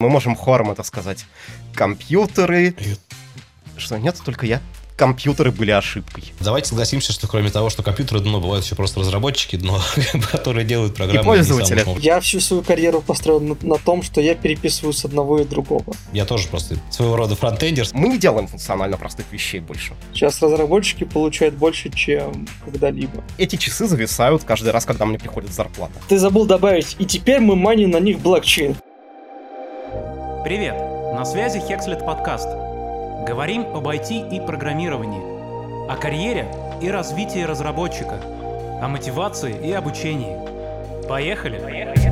Мы можем хором это сказать. Компьютеры... Что, нет, только я? Компьютеры были ошибкой. Давайте согласимся, что кроме того, что компьютеры дно, бывают еще просто разработчики дно, которые делают программы. И пользователи. Я всю свою карьеру построил на, на том, что я переписываю с одного и другого. Я тоже просто своего рода фронтендер. Мы не делаем функционально простых вещей больше. Сейчас разработчики получают больше, чем когда-либо. Эти часы зависают каждый раз, когда мне приходит зарплата. Ты забыл добавить, и теперь мы маним на них блокчейн. Привет! На связи Hexlet подкаст. Говорим об IT и программировании, о карьере и развитии разработчика, о мотивации и обучении. Поехали! Поехали!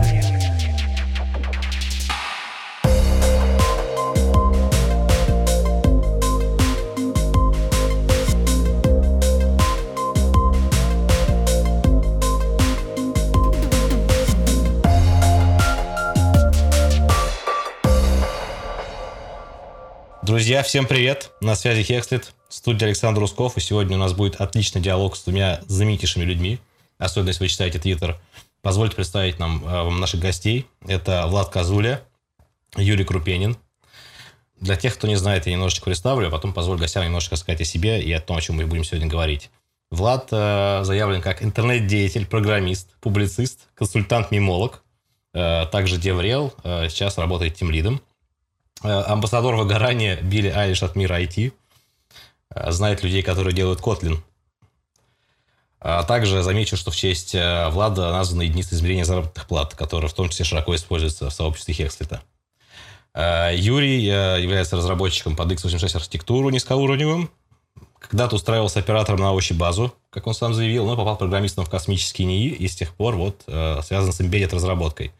Друзья, всем привет! На связи Хекслит, студия Александр Русков, и сегодня у нас будет отличный диалог с двумя знаменитейшими людьми, особенно если вы читаете Твиттер. Позвольте представить нам э, наших гостей. Это Влад Казуля, Юрий Крупенин. Для тех, кто не знает, я немножечко представлю, а потом позволю гостям немножечко сказать о себе и о том, о чем мы будем сегодня говорить. Влад э, заявлен как интернет-деятель, программист, публицист, консультант-мимолог, э, также деврел, э, сейчас работает тем лидом. Амбассадор выгорания Билли Айлиш от мира IT. Э, знает людей, которые делают Kotlin. А также замечу, что в честь э, Влада названа единица измерения заработных плат, которая в том числе широко используется в сообществе Хекслита. Юрий является разработчиком под x86 архитектуру низкоуровневым. Когда-то устраивался оператором на овощи базу, как он сам заявил, но попал программистом в космический НИИ и с тех пор вот связан с embedded разработкой.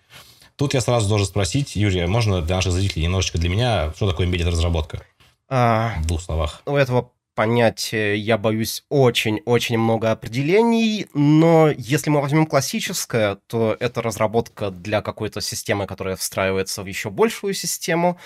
Тут я сразу должен спросить, Юрий, а можно для наших зрителей немножечко для меня, что такое embedded разработка? А, в двух словах. У этого понятия, я боюсь, очень-очень много определений, но если мы возьмем классическое, то это разработка для какой-то системы, которая встраивается в еще большую систему,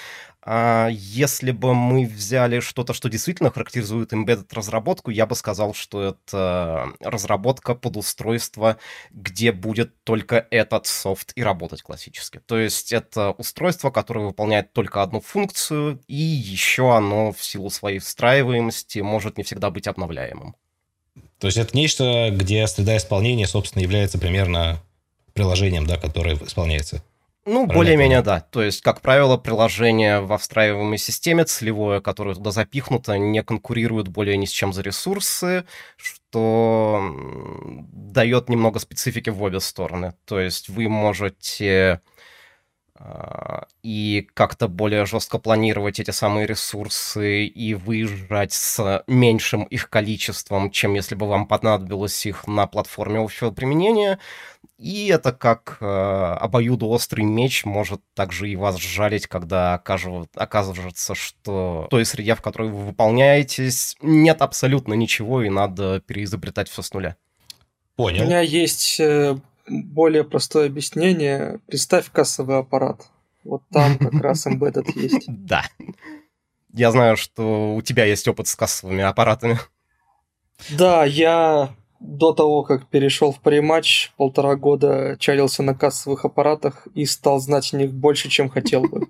а если бы мы взяли что-то, что действительно характеризует embedded разработку, я бы сказал, что это разработка под устройство, где будет только этот софт и работать классически. То есть это устройство, которое выполняет только одну функцию, и еще оно в силу своей встраиваемости может не всегда быть обновляемым. То есть это нечто, где среда исполнения, собственно, является примерно приложением, да, которое исполняется. Ну, более-менее, да. То есть, как правило, приложение во встраиваемой системе целевое, которое туда запихнуто, не конкурирует более ни с чем за ресурсы, что дает немного специфики в обе стороны. То есть вы можете и как-то более жестко планировать эти самые ресурсы и выезжать с меньшим их количеством, чем если бы вам понадобилось их на платформе общего применения. И это как э, обоюдоострый меч может также и вас жалить, когда оказывается, что в той среде, в которой вы выполняетесь, нет абсолютно ничего, и надо переизобретать все с нуля. Понял. У меня есть э, более простое объяснение. Представь кассовый аппарат. Вот там как раз embedded есть. Да. Я знаю, что у тебя есть опыт с кассовыми аппаратами. Да, я до того, как перешел в париматч, полтора года чалился на кассовых аппаратах и стал знать о них больше, чем хотел бы.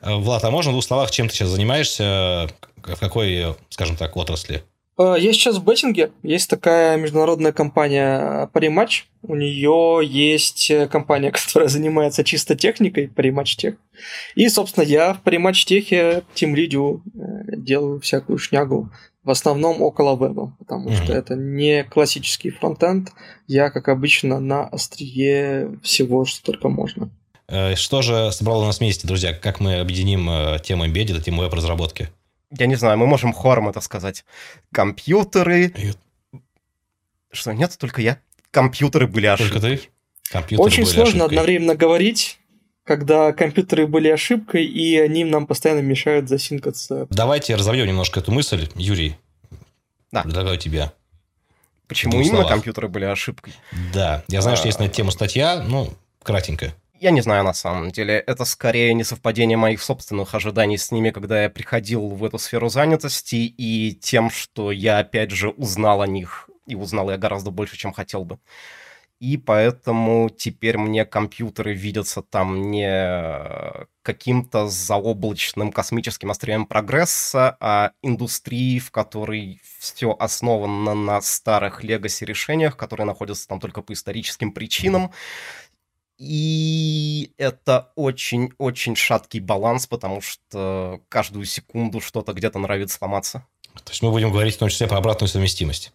Э, Влад, а можно в двух словах, чем ты сейчас занимаешься? В какой, скажем так, отрасли? Э, я сейчас в беттинге. Есть такая международная компания Parimatch. У нее есть э, компания, которая занимается чисто техникой, Parimatch Tech. И, собственно, я в Parimatch Tech тем лидю делаю всякую шнягу в основном около веба, потому mm-hmm. что это не классический фронтенд. Я, как обычно, на острие всего, что только можно. Э, что же собрало нас вместе, друзья? Как мы объединим э, тему embedded и тему веб-разработки? Я не знаю, мы можем хором это сказать. Компьютеры... Что, нет, только я. Компьютеры были ошибкой. Только ты? Компьютеры Очень были сложно ошибкой. одновременно говорить, когда компьютеры были ошибкой, и они нам постоянно мешают засинкаться. Давайте разовьем немножко эту мысль, Юрий. Да. Предлагаю тебя. Почему именно словах. компьютеры были ошибкой? Да, я знаю, а... что есть на эту тему статья, ну, кратенько. Я не знаю на самом деле. Это скорее не совпадение моих собственных ожиданий с ними, когда я приходил в эту сферу занятости, и тем, что я опять же узнал о них, и узнал я гораздо больше, чем хотел бы. и поэтому теперь мне компьютеры видятся там не каким-то заоблачным космическим острием прогресса, а индустрией, в которой все основано на старых легаси решениях, которые находятся там только по историческим причинам. И это очень-очень шаткий баланс, потому что каждую секунду что-то где-то нравится сломаться. То есть мы будем говорить в том числе про обратную совместимость.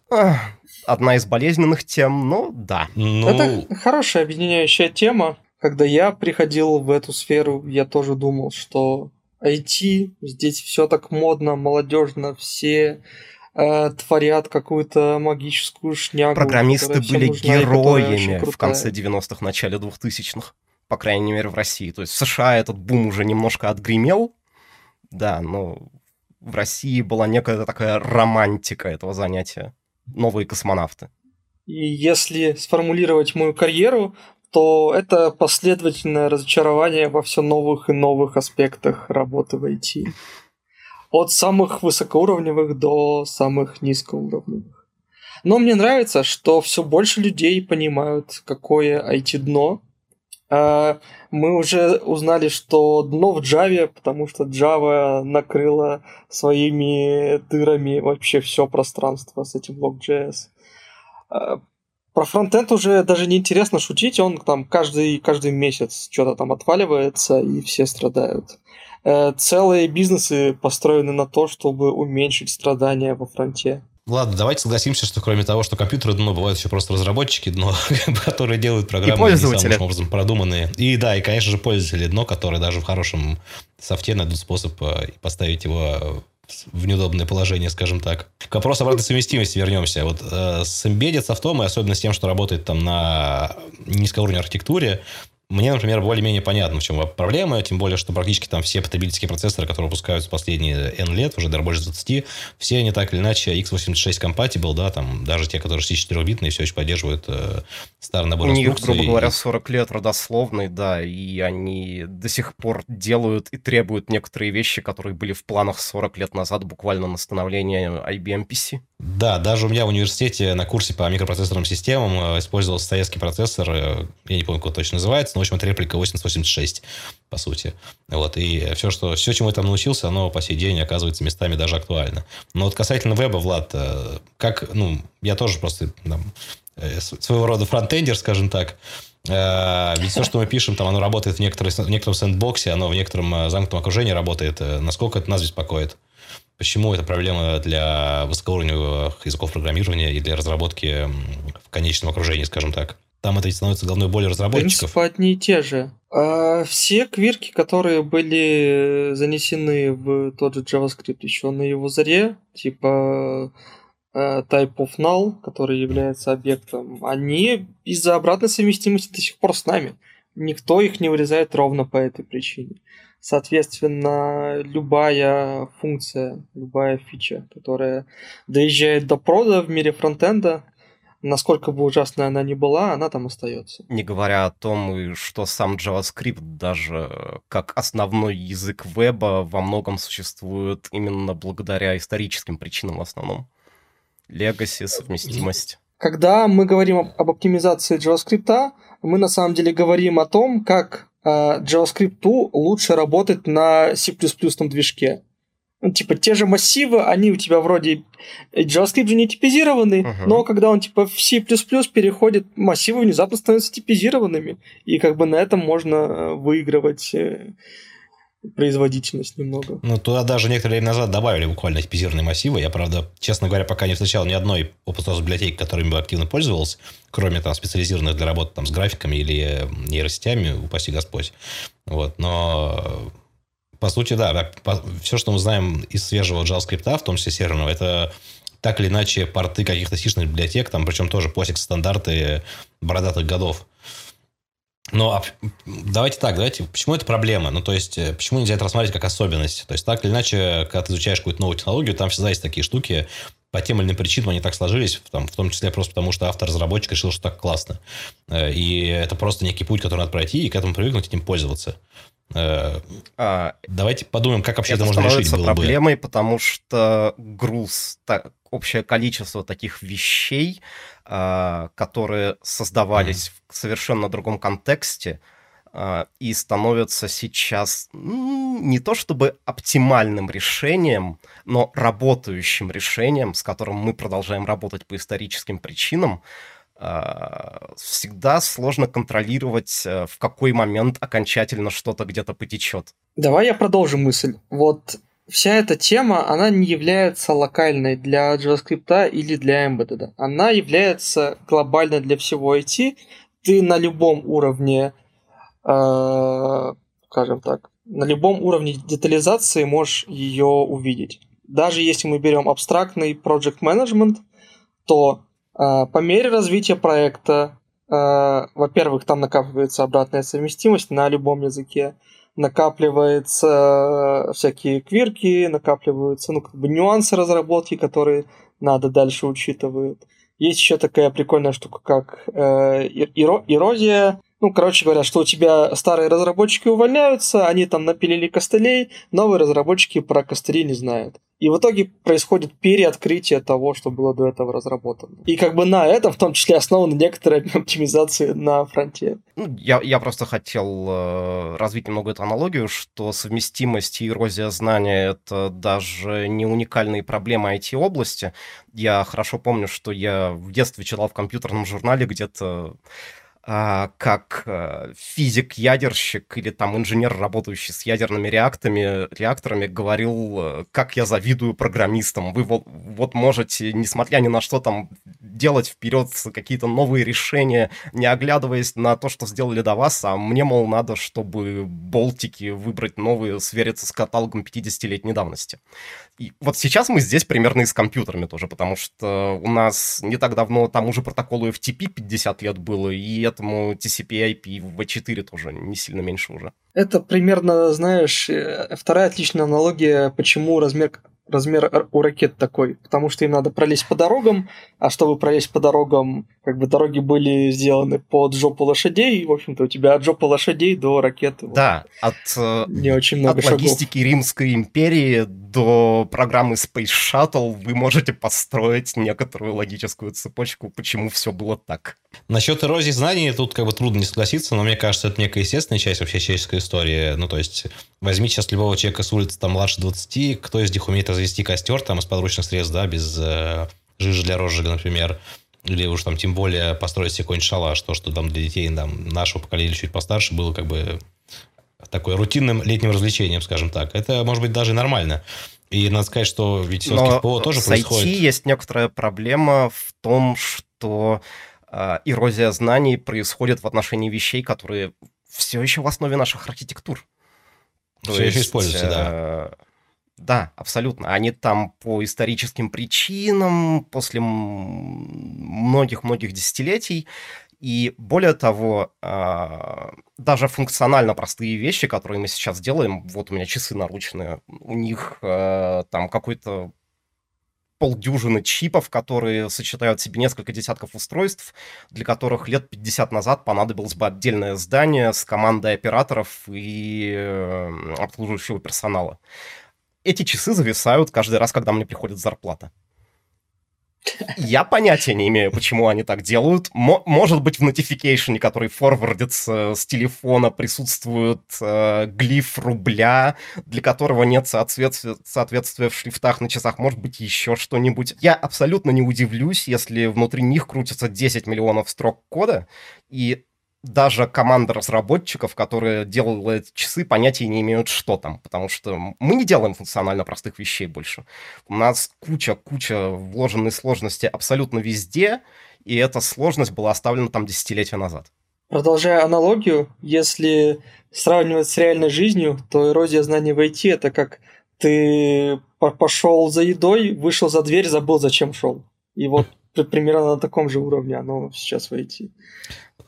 Одна из болезненных тем, но да. Ну... Это хорошая объединяющая тема. Когда я приходил в эту сферу, я тоже думал, что IT, здесь все так модно, молодежно, все э, творят какую-то магическую шнягу. Программисты были нужна, героями в конце 90-х, начале 2000-х, по крайней мере в России. То есть в США этот бум уже немножко отгремел, да, но в России была некая такая романтика этого занятия. Новые космонавты. И если сформулировать мою карьеру, то это последовательное разочарование во все новых и новых аспектах работы в IT. От самых высокоуровневых до самых низкоуровневых. Но мне нравится, что все больше людей понимают, какое IT-дно, а, мы уже узнали, что дно в Java, потому что Java накрыла своими дырами вообще все пространство с этим Log.js. А, про фронтенд уже даже не интересно шутить, он там каждый, каждый месяц что-то там отваливается, и все страдают. Э, целые бизнесы построены на то, чтобы уменьшить страдания во фронте. Ладно, давайте согласимся, что кроме того, что компьютеры дно, бывают еще просто разработчики дно, которые делают программы и пользователи. самым образом продуманные. И да, и, конечно же, пользователи дно, которые даже в хорошем софте найдут способ э, поставить его в неудобное положение, скажем так. К вопросу обратной совместимости вернемся. Вот э, с embedded софтом, и особенно с тем, что работает там на низкоуровневой архитектуре, мне, например, более-менее понятно, в чем проблема, тем более, что практически там все потребительские процессоры, которые выпускаются последние N лет, уже даже больше 20, все они так или иначе x86 compatible, да, там даже те, которые 64-битные, все еще поддерживают э, старый набор У них, грубо говоря, 40 лет родословный, да, и они до сих пор делают и требуют некоторые вещи, которые были в планах 40 лет назад, буквально на становление IBM PC. Да, даже у меня в университете на курсе по микропроцессорным системам э, использовался советский процессор, э, я не помню, как он точно называется, но, в общем, это реплика 8086, по сути. Вот, и все, что, все, чему я там научился, оно по сей день оказывается местами даже актуально. Но вот касательно веба, Влад, э, как, ну, я тоже просто там, своего рода фронтендер, скажем так, ведь все, что мы пишем, там, оно работает в, некоторой, в некотором сэндбоксе, оно в некотором замкнутом окружении работает. Насколько это нас беспокоит? Почему это проблема для высокоуровневых языков программирования и для разработки в конечном окружении, скажем так? Там это становится головной болью разработчиков. Принципы одни и те же. А все квирки, которые были занесены в тот же JavaScript еще на его заре, типа э, type of null, который является объектом, они из-за обратной совместимости до сих пор с нами. Никто их не вырезает ровно по этой причине. Соответственно, любая функция, любая фича, которая доезжает до прода в мире фронтенда, насколько бы ужасная она ни была, она там остается. Не говоря о том, что сам JavaScript даже как основной язык веба во многом существует именно благодаря историческим причинам в основном. Legacy, совместимость. Когда мы говорим об оптимизации JavaScript, мы на самом деле говорим о том, как JavaScript лучше работать на C++ движке. Ну, типа, те же массивы, они у тебя вроде... JavaScript же не типизированный, uh-huh. но когда он, типа, в C++ переходит, массивы внезапно становятся типизированными. И как бы на этом можно э, выигрывать э, производительность немного. Ну, туда даже некоторое время назад добавили буквально типизированные массивы. Я, правда, честно говоря, пока не встречал ни одной open библиотеки, которыми бы активно пользовался, кроме там специализированных для работы там, с графиками или нейросетями, упаси Господь. Вот, но по сути, да, все, что мы знаем из свежего JavaScript, в том числе серверного, это так или иначе порты каких-то сишных библиотек, там, причем тоже POSIX стандарты бородатых годов. Ну, а давайте так, давайте, почему это проблема? Ну, то есть, э, почему нельзя это рассматривать как особенность? То есть, так или иначе, когда ты изучаешь какую-то новую технологию, там всегда есть такие штуки, по тем или иным причинам они так сложились, там, в том числе просто потому, что автор-разработчик решил, что так классно. Э, и это просто некий путь, который надо пройти, и к этому привыкнуть, этим пользоваться. Э, а, Давайте подумаем, как вообще это, это можно решить. Это проблемой, бы. потому что груз так, общее количество таких вещей, которые создавались mm-hmm. в совершенно другом контексте, э, и становятся сейчас ну, не то чтобы оптимальным решением, но работающим решением, с которым мы продолжаем работать по историческим причинам, а, всегда сложно контролировать, э, в какой момент окончательно что-то где-то потечет. Давай я продолжу мысль. Вот вся эта тема, она не является локальной для JavaScript или для Embedded. Она является глобальной для всего IT. Ты на любом уровне, э, скажем так, на любом уровне детализации можешь ее увидеть. Даже если мы берем абстрактный project management, то а, по мере развития проекта, а, во-первых, там накапливается обратная совместимость на любом языке, накапливаются всякие квирки, накапливаются ну, как бы нюансы разработки, которые надо дальше учитывать. Есть еще такая прикольная штука, как э, эрозия. Ну, короче говоря, что у тебя старые разработчики увольняются, они там напилили костылей, новые разработчики про костыли не знают. И в итоге происходит переоткрытие того, что было до этого разработано. И как бы на этом в том числе основаны некоторые оптимизации на фронте. Ну, я, я просто хотел э, развить немного эту аналогию, что совместимость и эрозия знания — это даже не уникальные проблемы IT-области. Я хорошо помню, что я в детстве читал в компьютерном журнале где-то как а, физик-ядерщик или там инженер, работающий с ядерными реакторами, реакторами, говорил, э, как я завидую программистам. Вы вот, вот можете, несмотря ни на что, там делать вперед какие-то новые решения, не оглядываясь на то, что сделали до вас, а мне, мол, надо, чтобы болтики выбрать новые, свериться с каталогом 50-летней давности. И вот сейчас мы здесь примерно и с компьютерами тоже, потому что у нас не так давно тому же протоколу FTP 50 лет было, и этому TCP/IP в V4 тоже не сильно меньше уже. Это примерно, знаешь, э, вторая отличная аналогия, почему размер размер у ракет такой, потому что им надо пролезть по дорогам, а чтобы пролезть по дорогам, как бы дороги были сделаны под жопу лошадей, и, в общем-то, у тебя от жопы лошадей до ракеты. Да, вот, от, не очень много от логистики Римской империи до программы Space Shuttle вы можете построить некоторую логическую цепочку, почему все было так. Насчет эрозии знаний тут как бы трудно не согласиться, но мне кажется, это некая естественная часть вообще человеческой истории. Ну, то есть, возьми сейчас любого человека с улицы, там, младше 20, кто из них умеет развести костер, там, из подручных средств, да, без э, жижи для розжига, например, или уж там тем более построить себе какой-нибудь шалаш, то, что там для детей там, нашего поколения чуть постарше было как бы такой рутинным летним развлечением, скажем так. Это, может быть, даже нормально. И надо сказать, что ведь все-таки ПО тоже с происходит... IT есть некоторая проблема в том, что э, эрозия знаний происходит в отношении вещей, которые все еще в основе наших архитектур. Все То еще есть, используются, да. Э, да, абсолютно. Они там по историческим причинам, после многих-многих десятилетий. И более того, а, даже функционально простые вещи, которые мы сейчас делаем, вот у меня часы наручные, у них а, там какой-то полдюжины чипов, которые сочетают в себе несколько десятков устройств, для которых лет 50 назад понадобилось бы отдельное здание с командой операторов и э, обслуживающего персонала эти часы зависают каждый раз, когда мне приходит зарплата. Я понятия не имею, почему они так делают. М- может быть, в notification, который форвардится с телефона, присутствует э, глиф рубля, для которого нет соответствия, соответствия в шрифтах на часах. Может быть, еще что-нибудь. Я абсолютно не удивлюсь, если внутри них крутится 10 миллионов строк кода, и даже команда разработчиков, которые делала эти часы, понятия не имеют, что там, потому что мы не делаем функционально простых вещей больше. У нас куча-куча вложенной сложности абсолютно везде, и эта сложность была оставлена там десятилетия назад. Продолжая аналогию, если сравнивать с реальной жизнью, то эрозия знаний в IT это как ты пошел за едой, вышел за дверь, забыл, зачем шел. И вот примерно на таком же уровне оно сейчас в IT.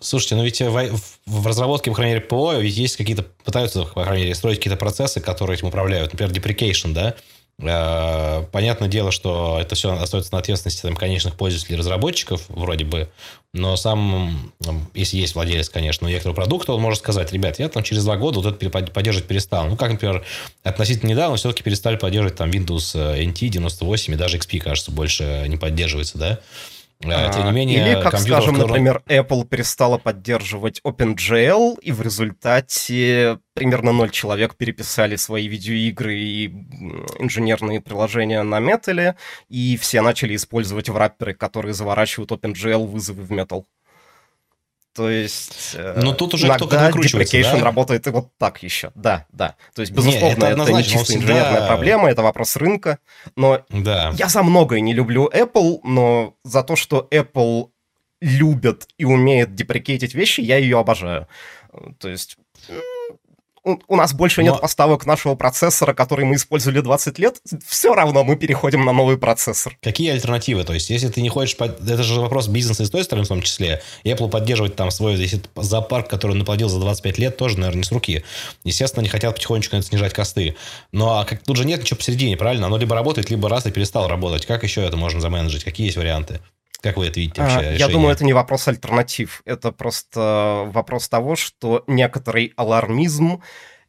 Слушайте, ну ведь в, в разработке, по крайней мере, ПО, есть какие-то, пытаются, по крайней мере, строить какие-то процессы, которые этим управляют. Например, deprecation, да? Э, понятное дело, что это все остается на ответственности там, конечных пользователей, разработчиков, вроде бы. Но сам, если есть владелец, конечно, некоторого продукта, он может сказать, ребят, я там через два года вот это поддерживать перестал. Ну, как, например, относительно недавно все-таки перестали поддерживать там Windows NT 98 и даже XP, кажется, больше не поддерживается, да? А, тем не менее, Или, как скажем, котором... например, Apple перестала поддерживать OpenGL, и в результате примерно ноль человек переписали свои видеоигры и инженерные приложения на Metal, и все начали использовать врапперы, которые заворачивают OpenGL вызовы в Metal. То есть э, Но тут уже иногда deprecation да? работает и вот так еще. Да, да. То есть, безусловно, не, это, это не чисто всегда... инженерная проблема, это вопрос рынка. Но да. я за многое не люблю Apple, но за то, что Apple любит и умеет деприкейтить вещи, я ее обожаю. То есть у, нас больше Но... нет поставок нашего процессора, который мы использовали 20 лет, все равно мы переходим на новый процессор. Какие альтернативы? То есть, если ты не хочешь... Под... Это же вопрос бизнеса и с той стороны в том числе. Apple поддерживать там свой если зоопарк, который он наплодил за 25 лет, тоже, наверное, не с руки. Естественно, они хотят потихонечку снижать косты. Но а как, тут же нет ничего посередине, правильно? Оно либо работает, либо раз и перестал работать. Как еще это можно заменеджить? Какие есть варианты? Как вы это видите вообще? А, я думаю, это не вопрос альтернатив. Это просто вопрос того, что некоторый алармизм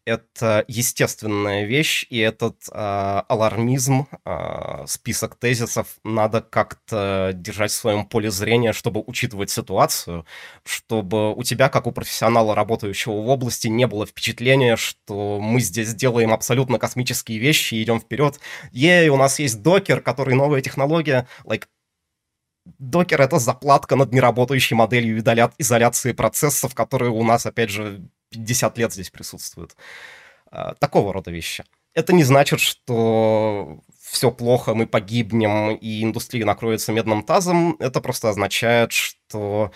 это естественная вещь, и этот э, алармизм, э, список тезисов надо как-то держать в своем поле зрения, чтобы учитывать ситуацию, чтобы у тебя, как у профессионала, работающего в области, не было впечатления, что мы здесь делаем абсолютно космические вещи и идем вперед. Ей, у нас есть докер, который новая технология, like, Докер — это заплатка над неработающей моделью изоляции процессов, которые у нас, опять же, 50 лет здесь присутствуют. А, такого рода вещи. Это не значит, что все плохо, мы погибнем, и индустрия накроется медным тазом. Это просто означает, что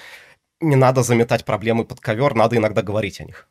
не надо заметать проблемы под ковер, надо иногда говорить о них.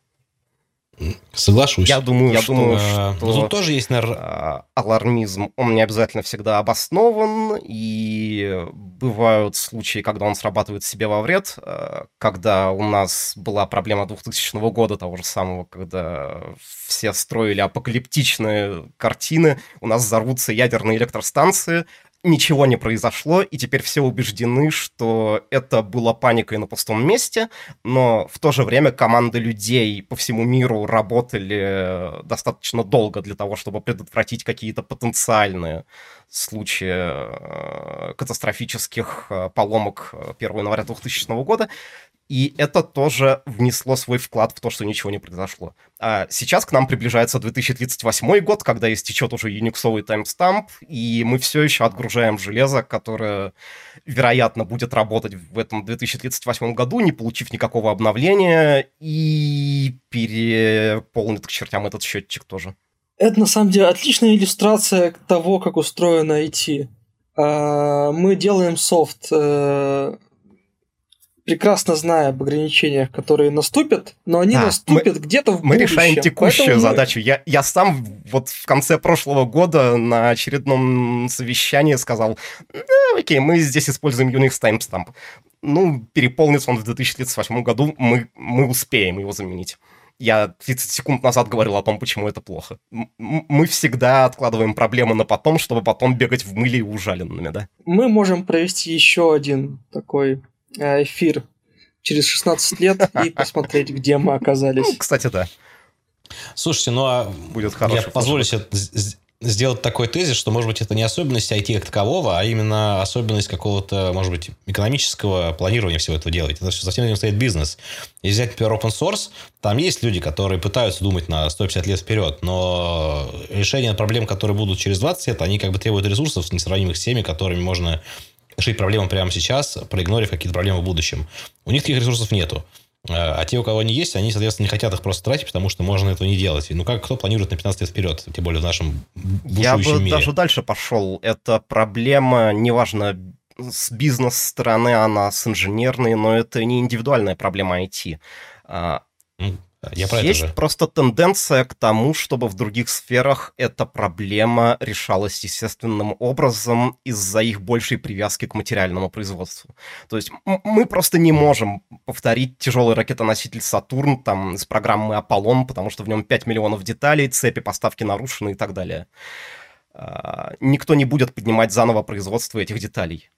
Соглашусь. Я думаю, я что, думаю, что тут тоже есть, наверное... А, алармизм, он не обязательно всегда обоснован, и бывают случаи, когда он срабатывает себе во вред, а, когда у нас была проблема 2000 года, того же самого, когда все строили апокалиптичные картины, у нас взорвутся ядерные электростанции, ничего не произошло, и теперь все убеждены, что это было паникой на пустом месте, но в то же время команды людей по всему миру работали достаточно долго для того, чтобы предотвратить какие-то потенциальные случаи э, катастрофических э, поломок 1 января 2000 года. И это тоже внесло свой вклад в то, что ничего не произошло. А сейчас к нам приближается 2038 год, когда истечет уже юниксовый таймстамп, и мы все еще отгружаем железо, которое, вероятно, будет работать в этом 2038 году, не получив никакого обновления, и переполнит к чертям этот счетчик тоже. Это, на самом деле, отличная иллюстрация того, как устроено IT. А, мы делаем софт э, прекрасно зная об ограничениях, которые наступят, но они а, наступят мы, где-то в Мы будущем. решаем текущую Поэтому задачу. Мы... Я, я сам вот в конце прошлого года на очередном совещании сказал, да, окей, мы здесь используем Unix timestamp. Ну, переполнится он в 2038 году, мы, мы успеем его заменить. Я 30 секунд назад говорил о том, почему это плохо. Мы всегда откладываем проблемы на потом, чтобы потом бегать в мыле и ужаленными, да? Мы можем провести еще один такой Э, эфир через 16 лет и посмотреть, где мы оказались. Ну, кстати, да. Слушайте, ну а будет хорошо. Я позволю себе сделать такой тезис, что, может быть, это не особенность IT как такового, а именно особенность какого-то, может быть, экономического планирования всего этого делать. Это все совсем не стоит бизнес. Если взять, например, open source, там есть люди, которые пытаются думать на 150 лет вперед, но решение проблем, которые будут через 20 лет, они как бы требуют ресурсов, несравнимых с теми, которыми можно решить проблему прямо сейчас, проигнорив какие-то проблемы в будущем. У них таких ресурсов нету. А, а те, у кого они есть, они, соответственно, не хотят их просто тратить, потому что можно этого не делать. Ну, как кто планирует на 15 лет вперед, тем более в нашем Я бы мире? даже дальше пошел. Это проблема, неважно, с бизнес-стороны она, с инженерной, но это не индивидуальная проблема IT. Я про Есть это же. просто тенденция к тому, чтобы в других сферах эта проблема решалась естественным образом из-за их большей привязки к материальному производству. То есть мы просто не можем повторить тяжелый ракетоноситель «Сатурн» там с программы «Аполлон», потому что в нем 5 миллионов деталей, цепи поставки нарушены и так далее. а, никто не будет поднимать заново производство этих деталей.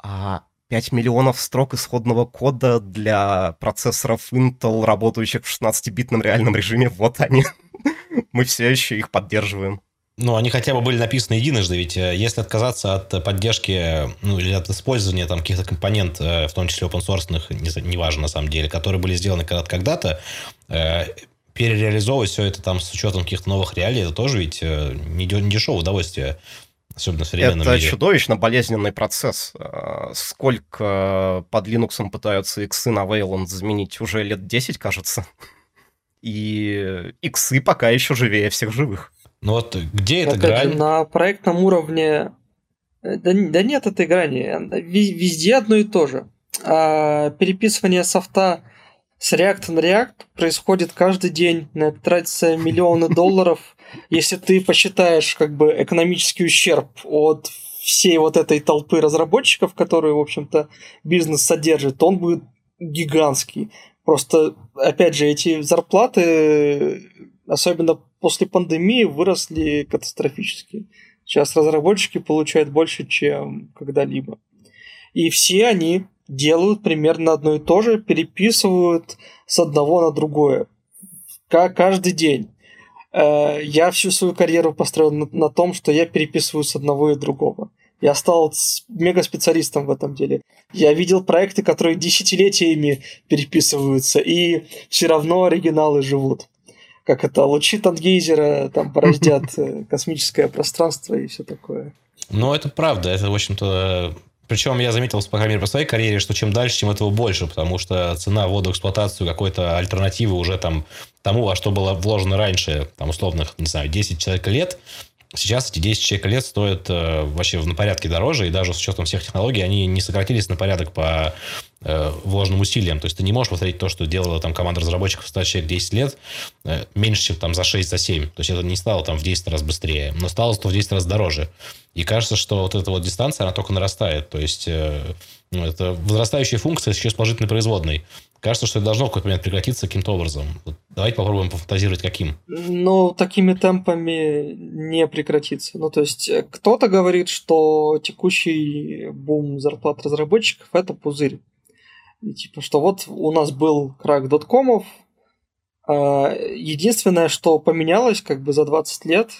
А 5 миллионов строк исходного кода для процессоров Intel, работающих в 16-битном реальном режиме, вот они. Мы все еще их поддерживаем. Ну, они хотя бы были написаны единожды, ведь э, если отказаться от поддержки, ну, или от использования там каких-то компонент, э, в том числе open source, не, неважно на самом деле, которые были сделаны когда-то, э, перереализовывать все это там с учетом каких-то новых реалий, это тоже ведь не дешевое удовольствие особенно в современном это мире. Это чудовищно болезненный процесс. Сколько под Linux пытаются иксы на Wayland заменить? Уже лет 10, кажется. И иксы пока еще живее всех живых. Ну вот где эта грань? на проектном уровне... Э, да, да нет этой грани. Везде одно и то же. А переписывание софта с React на React происходит каждый день. На это тратится миллионы долларов. Если ты посчитаешь как бы экономический ущерб от всей вот этой толпы разработчиков, которые, в общем-то, бизнес содержит, он будет гигантский. Просто, опять же, эти зарплаты, особенно после пандемии выросли катастрофически. Сейчас разработчики получают больше, чем когда-либо. И все они делают примерно одно и то же, переписывают с одного на другое. Как каждый день. Э, я всю свою карьеру построил на, том, что я переписываю с одного и другого. Я стал мега-специалистом в этом деле. Я видел проекты, которые десятилетиями переписываются, и все равно оригиналы живут как это, лучи Тангейзера там порождят э, космическое пространство и все такое. Ну, это правда. Это, в общем-то, причем я заметил, по крайней мере, по своей карьере, что чем дальше, тем этого больше, потому что цена ввода в эксплуатацию какой-то альтернативы уже там тому, во что было вложено раньше, там, условных, не знаю, 10 человек лет, Сейчас эти 10 человек лет стоят э, вообще на порядке дороже, и даже с учетом всех технологий они не сократились на порядок по э, вложенным усилиям. То есть ты не можешь повторить то, что делала там команда разработчиков 100 человек 10 лет, э, меньше, чем там за 6, за 7. То есть это не стало там в 10 раз быстрее, но стало зато в 10 раз дороже. И кажется, что вот эта вот дистанция, она только нарастает. То есть э, ну, это возрастающая функция еще с положительной производной. Кажется, что это должно в какой-то момент прекратиться каким-то образом. Вот давайте попробуем пофантазировать, каким. Ну, такими темпами не прекратится. Ну, то есть, кто-то говорит, что текущий бум зарплат разработчиков – это пузырь. И, типа, что вот у нас был крак доткомов, а, единственное, что поменялось как бы за 20 лет,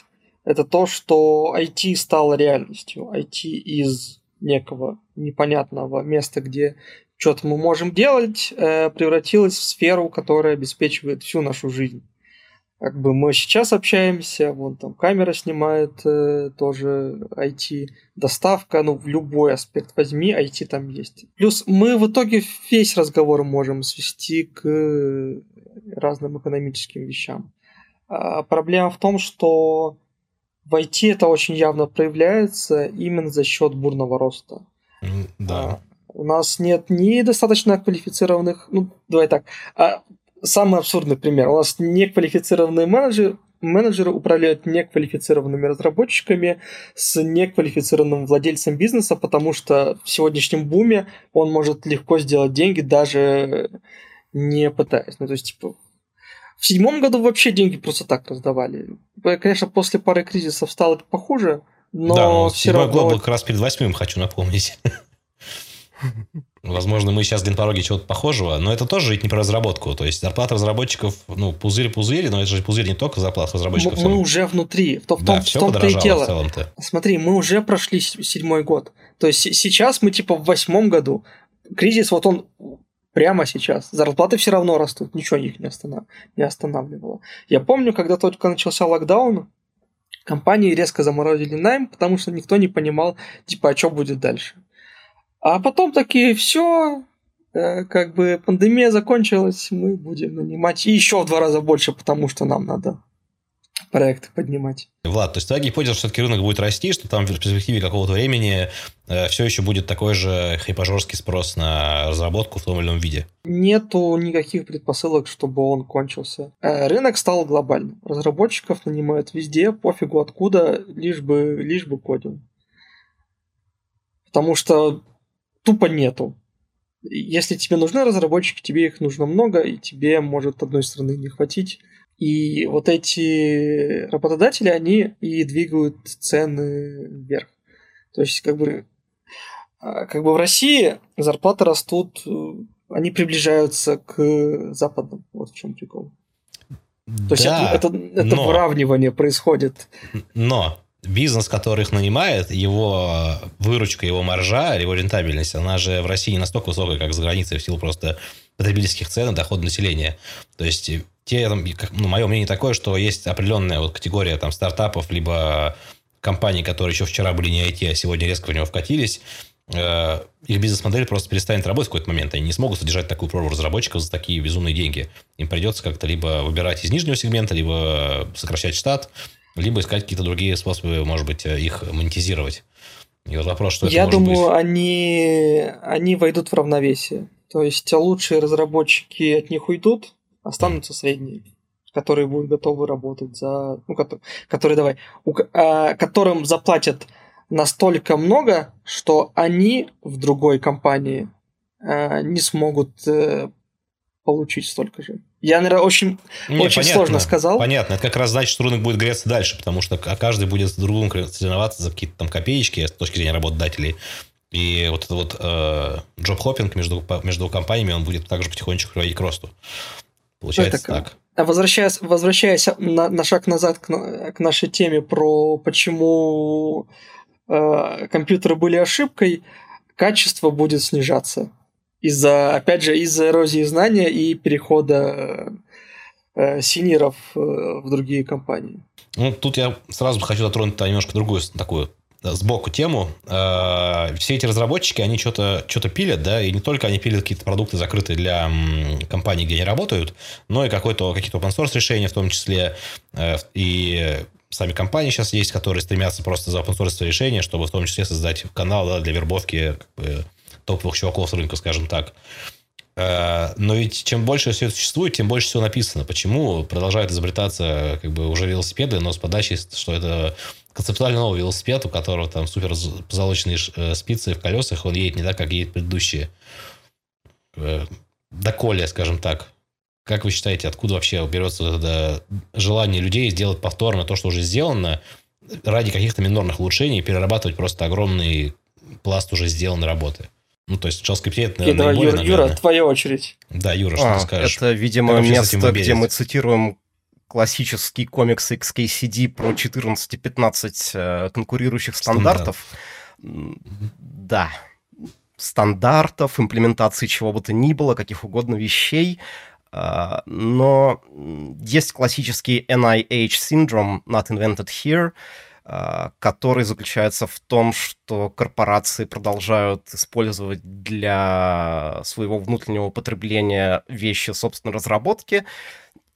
это то, что IT стало реальностью. IT из некого непонятного места, где что-то мы можем делать, э, превратилась в сферу, которая обеспечивает всю нашу жизнь. Как бы мы сейчас общаемся, вон там камера снимает э, тоже IT, доставка, ну в любой аспект возьми, IT там есть. Плюс мы в итоге весь разговор можем свести к разным экономическим вещам. А проблема в том, что в IT это очень явно проявляется именно за счет бурного роста. Да. А, у нас нет ни достаточно квалифицированных, ну, давай так, а самый абсурдный пример. У нас неквалифицированные менеджеры, менеджеры управляют неквалифицированными разработчиками с неквалифицированным владельцем бизнеса, потому что в сегодняшнем буме он может легко сделать деньги, даже не пытаясь. Ну, то есть, типа, в седьмом году вообще деньги просто так раздавали. Конечно, после пары кризисов стало это похуже, но да, но все равно... год был как раз перед восьмым, хочу напомнить. Возможно, мы сейчас на пороге чего-то похожего, но это тоже ведь не про разработку. То есть зарплата разработчиков, ну, пузырь-пузырь, но это же пузырь не только зарплата разработчиков. Мы, мы уже внутри, в, том, да, в том-то и дело. В Смотри, мы уже прошли седьмой год. То есть сейчас мы типа в восьмом году. Кризис, вот он прямо сейчас. Зарплаты все равно растут, ничего их не, останов... не останавливало. Я помню, когда только начался локдаун, компании резко заморозили найм, потому что никто не понимал, типа, а что будет дальше. А потом такие, все, э, как бы пандемия закончилась, мы будем нанимать еще в два раза больше, потому что нам надо проекты поднимать. Влад, то есть твоя гипотеза, что все-таки рынок будет расти, что там в перспективе какого-то времени э, все еще будет такой же хайпажорский спрос на разработку в том или ином виде? Нету никаких предпосылок, чтобы он кончился. Э, рынок стал глобальным. Разработчиков нанимают везде, пофигу откуда, лишь бы, лишь бы кодил. Потому что тупо нету. Если тебе нужны разработчики, тебе их нужно много, и тебе может одной страны не хватить И вот эти работодатели, они и двигают цены вверх. То есть, как бы, а, как бы в России зарплаты растут, они приближаются к западным. Вот в чем прикол. То да, есть это, это, это но, выравнивание происходит. Но бизнес, который их нанимает, его выручка, его маржа, его рентабельность, она же в России не настолько высокая, как за границей, в силу просто потребительских цен и дохода населения. То есть те, ну, мое мнение такое, что есть определенная вот категория там стартапов, либо компаний, которые еще вчера были не IT, а сегодня резко в него вкатились, э, их бизнес-модель просто перестанет работать в какой-то момент. Они не смогут содержать такую прорву разработчиков за такие безумные деньги. Им придется как-то либо выбирать из нижнего сегмента, либо сокращать штат, либо искать какие-то другие способы, может быть, э, их монетизировать. И вот вопрос, что Я это думаю, быть? они, они войдут в равновесие. То есть лучшие разработчики от них уйдут, останутся mm. средние, которые будут готовы работать за... Ну, которые, которые давай, у, а, которым заплатят настолько много, что они в другой компании а, не смогут а, получить столько же. Я, наверное, очень, Не, очень понятно, сложно сказал. Понятно. Это как раз значит, что рынок будет греться дальше, потому что каждый будет с другом соревноваться за какие-то там копеечки с точки зрения работодателей. И вот этот вот э, джоб-хоппинг между, между компаниями, он будет также потихонечку приводить к росту. Получается это, так. А возвращаясь, возвращаясь на, на шаг назад к, к нашей теме про почему э, компьютеры были ошибкой, качество будет снижаться из-за, опять же, из-за эрозии знания и перехода э, синеров э, в другие компании. Ну, тут я сразу хочу затронуть немножко другую такую сбоку тему. Э, все эти разработчики, они что-то что пилят, да, и не только они пилят какие-то продукты закрытые для компаний, где они работают, но и какой-то, какие-то open source решения в том числе. Э, и сами компании сейчас есть, которые стремятся просто за open source решения, чтобы в том числе создать канал да, для вербовки как бы, топовых чуваков с рынка, скажем так. Э, но ведь чем больше все существует, тем больше всего написано. Почему продолжают изобретаться как бы уже велосипеды, но с подачей, что это концептуально новый велосипед, у которого там супер позолоченные э, спицы в колесах, он едет не так, как едет предыдущие. Э, доколе, скажем так. Как вы считаете, откуда вообще берется это желание людей сделать повторно то, что уже сделано, ради каких-то минорных улучшений, перерабатывать просто огромный пласт уже сделанной работы? Ну, то есть, JavaScript это, наверное, давай, Юра, Юра, твоя очередь. Да, Юра, что а, ты скажешь? Это, видимо, место, где мы цитируем классический комикс XKCD про 14-15 э, конкурирующих стандартов. Стандарт. Да. Стандартов, имплементации чего бы то ни было, каких угодно вещей. Uh, но есть классический NIH syndrome, not invented here, uh, который заключается в том, что корпорации продолжают использовать для своего внутреннего потребления вещи собственной разработки,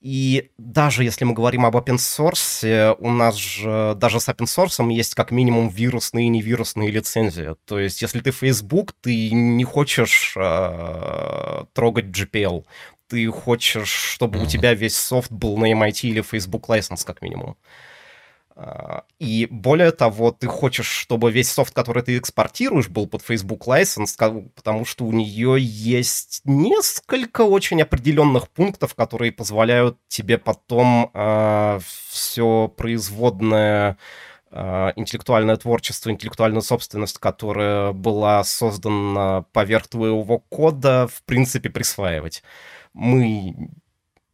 и даже если мы говорим об open source, у нас же даже с open source есть как минимум вирусные и невирусные лицензии. То есть, если ты Facebook, ты не хочешь э, трогать GPL. Ты хочешь, чтобы mm-hmm. у тебя весь софт был на MIT или Facebook license, как минимум. А, и более того, ты хочешь, чтобы весь софт, который ты экспортируешь, был под Facebook License, потому что у нее есть несколько очень определенных пунктов, которые позволяют тебе потом э, все производное э, интеллектуальное творчество, интеллектуальную собственность, которая была создана поверх твоего кода, в принципе, присваивать. Мы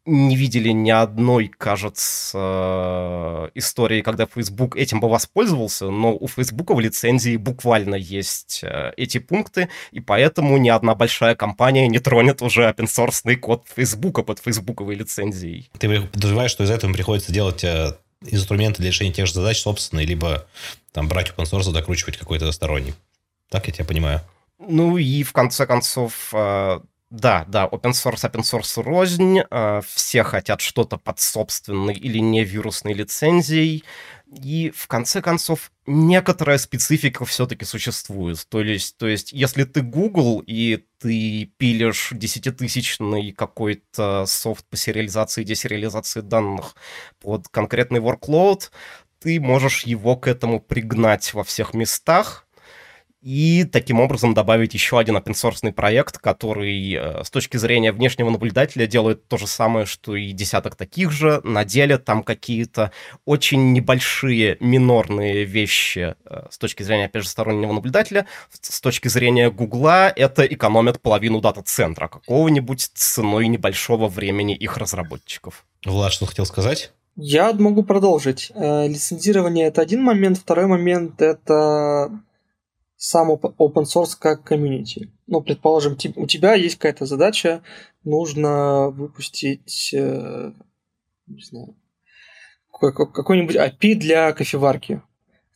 не видели ни одной, кажется, истории, когда Facebook этим бы воспользовался, но у Facebook в лицензии буквально есть э, эти пункты, и поэтому ни одна большая компания не тронет уже open source код Facebook под фейсбуковой лицензией. Ты подразумеваешь, что из этого приходится делать э, инструменты для решения тех же задач собственные, либо там брать open source, докручивать какой-то сторонний. Так я тебя понимаю. Ну и в конце концов э, да, да, open source, open source рознь, э, все хотят что-то под собственной или не вирусной лицензией, и в конце концов некоторая специфика все-таки существует. То есть, то есть, если ты Google и ты пилишь десятитысячный какой-то софт по сериализации и десериализации данных под конкретный workload, ты можешь его к этому пригнать во всех местах, и таким образом добавить еще один open source проект, который э, с точки зрения внешнего наблюдателя делает то же самое, что и десяток таких же. На деле там какие-то очень небольшие минорные вещи э, с точки зрения, опять же, стороннего наблюдателя. С точки зрения Гугла это экономит половину дата-центра какого-нибудь ценой небольшого времени их разработчиков. Влад, что хотел сказать? Я могу продолжить. Э, лицензирование это один момент, второй момент это сам open source как комьюнити. Ну, предположим, у тебя есть какая-то задача, нужно выпустить, э, не знаю, какой-нибудь API для кофеварки.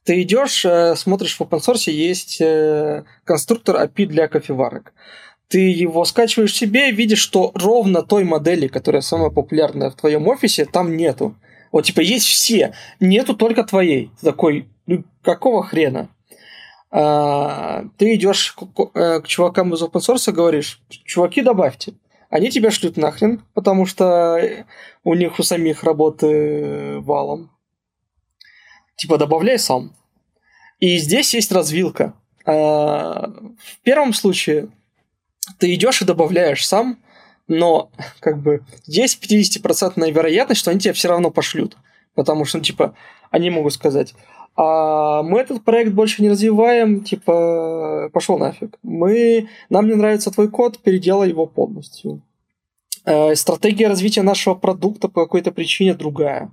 Ты идешь, э, смотришь в open source, есть э, конструктор API для кофеварок. Ты его скачиваешь себе, видишь, что ровно той модели, которая самая популярная в твоем офисе, там нету. Вот, типа, есть все, нету только твоей. Ты такой, ну, какого хрена? А, ты идешь э, к чувакам из open source и говоришь, чуваки, добавьте. Они тебя шлют нахрен, потому что у них у самих работы валом. Типа, добавляй сам. И здесь есть развилка. А, в первом случае ты идешь и добавляешь сам, но как бы есть 50% вероятность, что они тебя все равно пошлют. Потому что, ну, типа, они могут сказать, а мы этот проект больше не развиваем, типа, пошел нафиг. Мы, нам не нравится твой код, переделай его полностью. Э, стратегия развития нашего продукта по какой-то причине другая.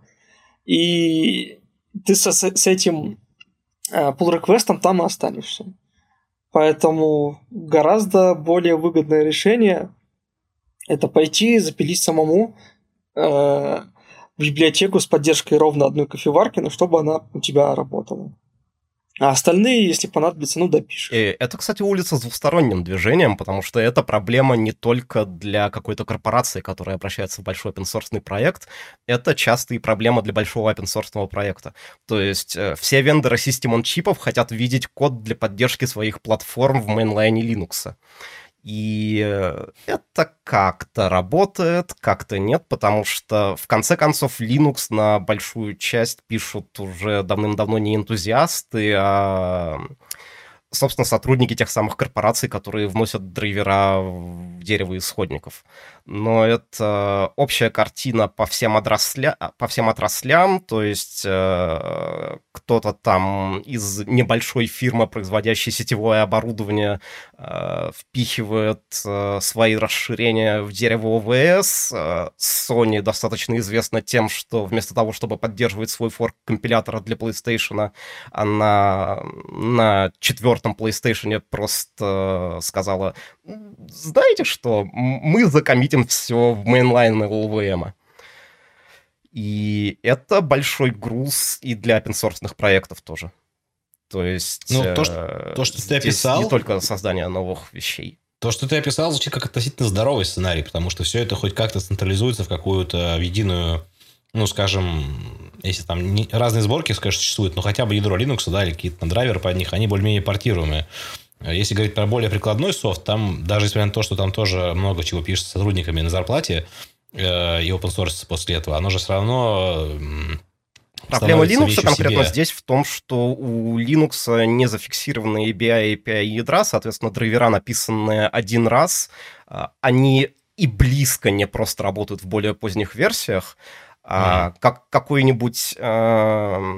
И ты со, с этим э, pull реквестом там и останешься. Поэтому гораздо более выгодное решение это пойти запилить самому э, библиотеку с поддержкой ровно одной кофеварки, но чтобы она у тебя работала. А остальные, если понадобится, ну, допишешь. И это, кстати, улица с двусторонним движением, потому что это проблема не только для какой-то корпорации, которая обращается в большой open проект, это часто и проблема для большого open проекта. То есть э, все вендоры System on чипов хотят видеть код для поддержки своих платформ в мейнлайне Linux. И э, это как-то работает, как-то нет, потому что, в конце концов, Linux на большую часть пишут уже давным-давно не энтузиасты, а собственно, сотрудники тех самых корпораций, которые вносят драйвера в дерево исходников. Но это общая картина по всем, отрасля... по всем отраслям, то есть э, кто-то там из небольшой фирмы, производящей сетевое оборудование, э, впихивает э, свои расширения в дерево ОВС. Э, Sony достаточно известна тем, что вместо того, чтобы поддерживать свой форк компилятора для PlayStation, она на четвертом PlayStation просто сказала, знаете что, мы за commit-им все в mainline LLVM. И это большой груз и для open проектов тоже. То есть... Ну, то, что, то, что ты описал... Не только создание новых вещей. То, что ты описал, звучит как относительно здоровый сценарий, потому что все это хоть как-то централизуется в какую-то в единую, ну, скажем, если там не, разные сборки, конечно, существуют, но хотя бы ядро Linux, да, или какие-то драйверы под них, они более-менее портируемые. Если говорить про более прикладной софт, там, даже несмотря на то, что там тоже много чего пишется сотрудниками на зарплате, э, и open source после этого, оно же все равно Проблема Linux конкретно себе. здесь в том, что у Linux не зафиксированы API и API ядра, соответственно, драйвера, написанные один раз, а, они и близко не просто работают в более поздних версиях, а, как какой-нибудь э,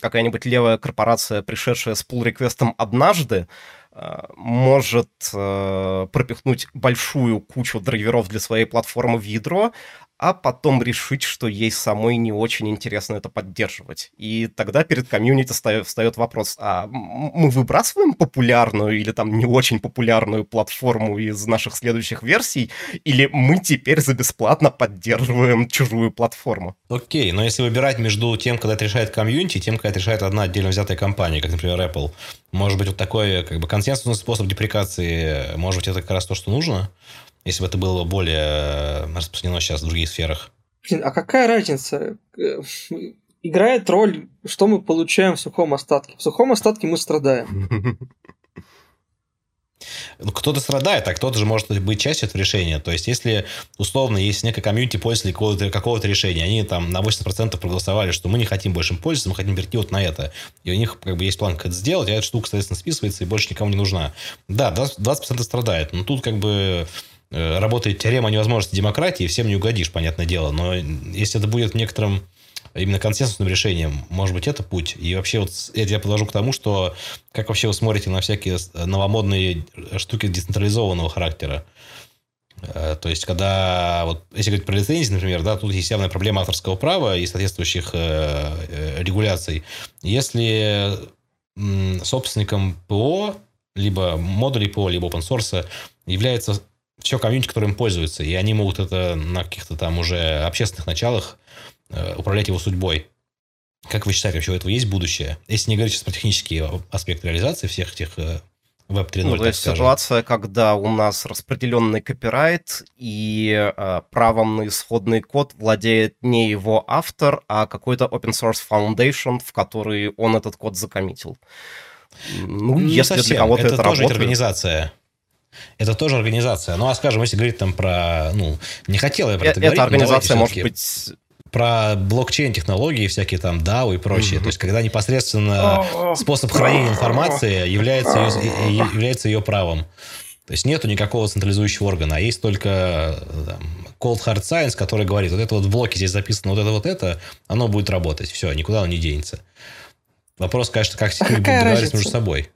какая-нибудь левая корпорация, пришедшая с pull-реквестом однажды, э, может э, пропихнуть большую кучу драйверов для своей платформы в ядро, а потом решить, что ей самой не очень интересно это поддерживать. И тогда перед комьюнити встает вопрос, а мы выбрасываем популярную или там не очень популярную платформу из наших следующих версий, или мы теперь за бесплатно поддерживаем чужую платформу? Окей, но если выбирать между тем, когда это решает комьюнити, и тем, когда это решает одна отдельно взятая компания, как, например, Apple, может быть, вот такой как бы консенсусный способ деприкации, может быть, это как раз то, что нужно? Если бы это было более э, распространено сейчас в других сферах. Блин, а какая разница? Э, играет роль, что мы получаем в сухом остатке. В сухом остатке мы страдаем. ну, кто-то страдает, а кто-то же может быть частью этого решения. То есть, если условно есть некая комьюнити пользователей какого-то, какого-то решения, они там на 80% проголосовали, что мы не хотим больше им пользоваться, мы хотим перейти вот на это. И у них как бы есть план, как это сделать, а эта штука, соответственно, списывается и больше никому не нужна. Да, 20% страдает, но тут как бы работает теорема невозможности демократии, всем не угодишь, понятное дело. Но если это будет некоторым именно консенсусным решением. Может быть, это путь. И вообще вот это я подложу к тому, что как вообще вы смотрите на всякие новомодные штуки децентрализованного характера. Э, то есть, когда, вот, если говорить про лицензии, например, да, тут есть явная проблема авторского права и соответствующих э, э регуляций. Если собственником ПО, либо модулей ПО, либо open source является все комьюнити, которым пользуются, и они могут это на каких-то там уже общественных началах Э, управлять его судьбой. Как вы считаете, вообще у этого есть будущее? Если не говорить сейчас про технические аспекты реализации всех этих э, Web 3.0, ну, то есть ситуация, когда у нас распределенный копирайт, и э, правом на исходный код владеет не его автор, а какой-то open source foundation, в который он этот код закоммитил. Ну, не если совсем. для кого-то это, это тоже работает... организация. Это тоже организация. Ну, а скажем, если говорить там про... Ну, не хотел я про это, это говорить. Эта организация может быть про блокчейн-технологии, всякие там DAO и прочее. Mm-hmm. То есть, когда непосредственно способ хранения информации является ее, является ее правом. То есть, нету никакого централизующего органа, а есть только там, cold hard science, который говорит, вот это вот в блоке здесь записано, вот это вот это, оно будет работать. Все, никуда оно не денется. Вопрос, конечно, как с ними будут договариваться между собой.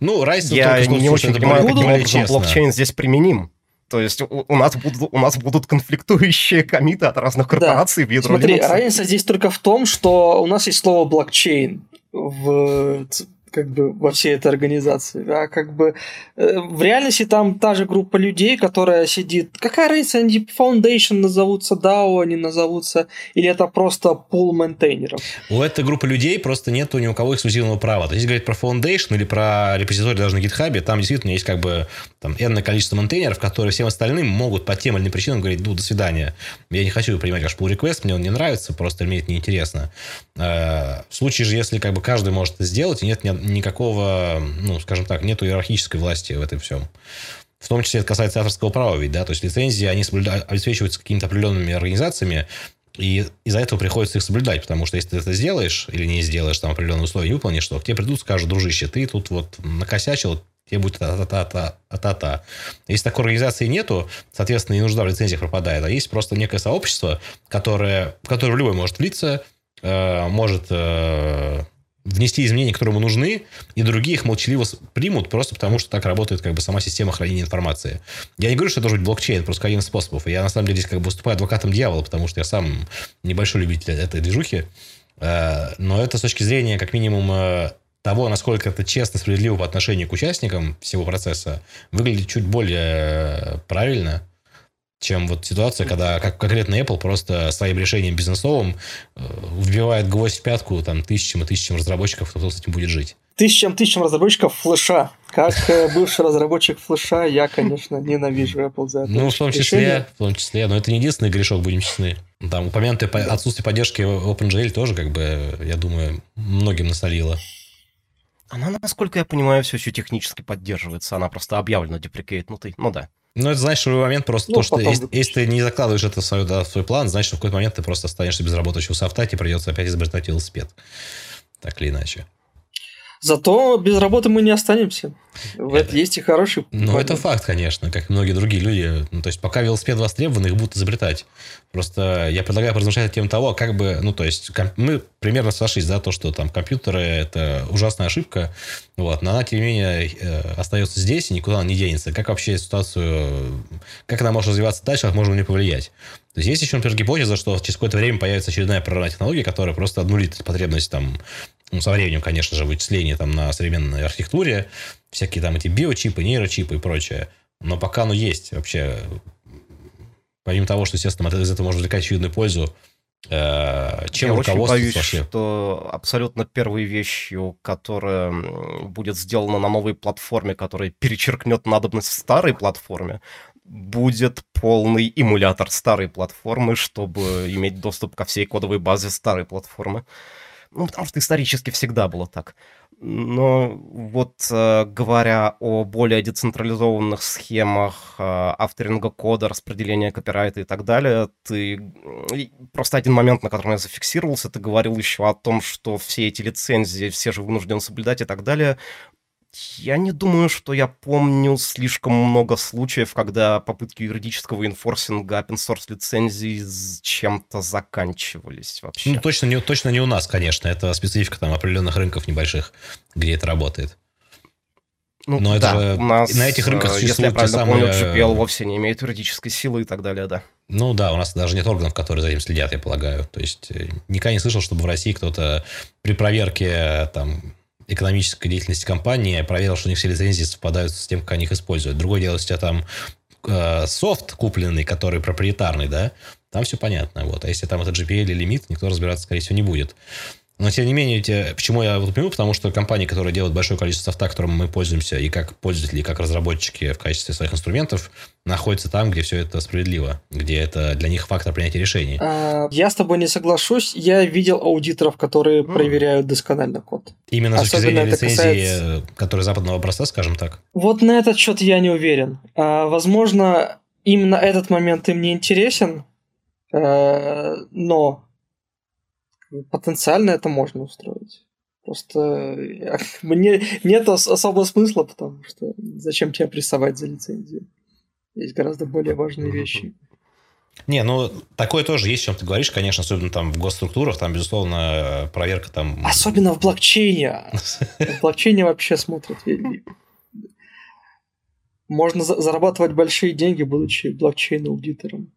Ну, разница Я только, не очень понимаю, каким образом блокчейн здесь применим. То есть у, у, нас будут, у нас будут конфликтующие комиты от разных корпораций да. в ядро Смотри, Linux. разница здесь только в том, что у нас есть слово блокчейн в как бы во всей этой организации. А как бы э, в реальности там та же группа людей, которая сидит. Какая разница, они Foundation назовутся DAO, они назовутся, или это просто пул maintainer-ов? У этой группы людей просто нету ни у кого эксклюзивного права. То есть, говорить про Foundation или про репозиторий даже на GitHub, там действительно есть как бы там энное количество maintainer-ов, которые всем остальным могут по тем или иным причинам говорить, ну, до свидания. Я не хочу принимать ваш pull request, мне он не нравится, просто мне это неинтересно. Э, в случае же, если как бы каждый может это сделать, и нет ни никакого, ну, скажем так, нету иерархической власти в этом всем. В том числе это касается авторского права, ведь, да, то есть лицензии, они обеспечиваются какими-то определенными организациями, и из-за этого приходится их соблюдать, потому что если ты это сделаешь или не сделаешь, там определенные условия не выполнишь, то к тебе придут, скажут, дружище, ты тут вот накосячил, тебе будет та-та-та-та-та. Если такой организации нету, соответственно, и нужда в лицензиях пропадает, а есть просто некое сообщество, которое, в которое любой может влиться, э, может э, внести изменения, которые ему нужны, и другие их молчаливо примут просто потому, что так работает как бы сама система хранения информации. Я не говорю, что это должен быть блокчейн, просто один из способов. И я на самом деле здесь как бы выступаю адвокатом дьявола, потому что я сам небольшой любитель этой движухи. Э, но это с точки зрения как минимум э, того, насколько это честно, справедливо по отношению к участникам всего процесса, выглядит чуть более э, правильно – чем вот ситуация, когда как конкретно Apple просто своим решением бизнесовым э, вбивает гвоздь в пятку там тысячам и тысячам разработчиков, кто с этим будет жить. Тысячам тысячам разработчиков флеша. Как э, бывший разработчик флеша, я, конечно, ненавижу Apple за это. Ну, в том числе, решение. в том числе, но это не единственный грешок, будем честны. Там упомянутое отсутствие поддержки OpenGL тоже, как бы, я думаю, многим насолило. Она, насколько я понимаю, все еще технически поддерживается. Она просто объявлена деприкейтнутой. Ну да. Ну, это знаешь, в момент просто ну, то, что если, если ты не закладываешь это в свой, да, в свой план, значит, что в какой-то момент ты просто останешься без работающего софта, тебе придется опять изобретать велосипед. Так или иначе. Зато без работы мы не останемся. В это, есть и хороший. Ну, это факт, конечно, как и многие другие люди. Ну, то есть, пока велосипед востребован, их будут изобретать. Просто я предлагаю поразмышлять тему того, как бы, ну, то есть, мы примерно сошлись, да, то, что там компьютеры – это ужасная ошибка, вот, но она, тем не менее, э, остается здесь и никуда она не денется. Как вообще ситуацию, как она может развиваться дальше, как можно на нее повлиять? То есть, есть еще, например, гипотеза, что через какое-то время появится очередная прорывная технология, которая просто обнулит потребность там ну, со временем, конечно же, вычисления там на современной архитектуре, всякие там эти биочипы, нейрочипы и прочее. Но пока оно есть вообще, помимо того, что, естественно, из этого можно извлекать очевидную пользу, э, чем Я очень боюсь, вообще? что абсолютно первой вещью, которая будет сделана на новой платформе, которая перечеркнет надобность в старой платформе, будет полный эмулятор старой платформы, чтобы иметь доступ ко всей кодовой базе старой платформы. Ну, потому что исторически всегда было так. Но вот э, говоря о более децентрализованных схемах э, авторинга кода, распределения копирайта и так далее, ты просто один момент, на котором я зафиксировался, ты говорил еще о том, что все эти лицензии, все же вынуждены соблюдать и так далее. Я не думаю, что я помню слишком много случаев, когда попытки юридического инфорсинга open source лицензий чем-то заканчивались вообще. Ну, точно не, точно не у нас, конечно. Это специфика там определенных рынков небольших, где это работает. Ну, Но да, это же, у нас, на этих рынках существуют если я правильно самые... помню, GPL вовсе не имеет юридической силы и так далее, да. Ну да, у нас даже нет органов, которые за этим следят, я полагаю. То есть э, никогда не слышал, чтобы в России кто-то при проверке там экономической деятельности компании, проверил, что у них все лицензии совпадают с тем, как они их используют. Другое дело, если у тебя там э, софт купленный, который проприетарный, да, там все понятно. Вот. А если там это GPL или лимит, никто разбираться, скорее всего, не будет. Но, тем не менее, те, почему я вот упомянул, потому что компании, которые делают большое количество софта, которым мы пользуемся, и как пользователи, и как разработчики в качестве своих инструментов, находятся там, где все это справедливо, где это для них фактор принятия решений. А, я с тобой не соглашусь. Я видел аудиторов, которые mm. проверяют досконально код. Именно с точки зрения лицензии, касается... которые западного образца, скажем так? Вот на этот счет я не уверен. А, возможно, именно этот момент им не интересен, а, но потенциально это можно устроить. Просто мне нет особого смысла, потому что зачем тебя прессовать за лицензию? Есть гораздо более важные вещи. Не, ну такое тоже есть, о чем ты говоришь, конечно, особенно там в госструктурах, там, безусловно, проверка там... Особенно в блокчейне. В блокчейне вообще смотрят. Можно зарабатывать большие деньги, будучи блокчейн-аудитором.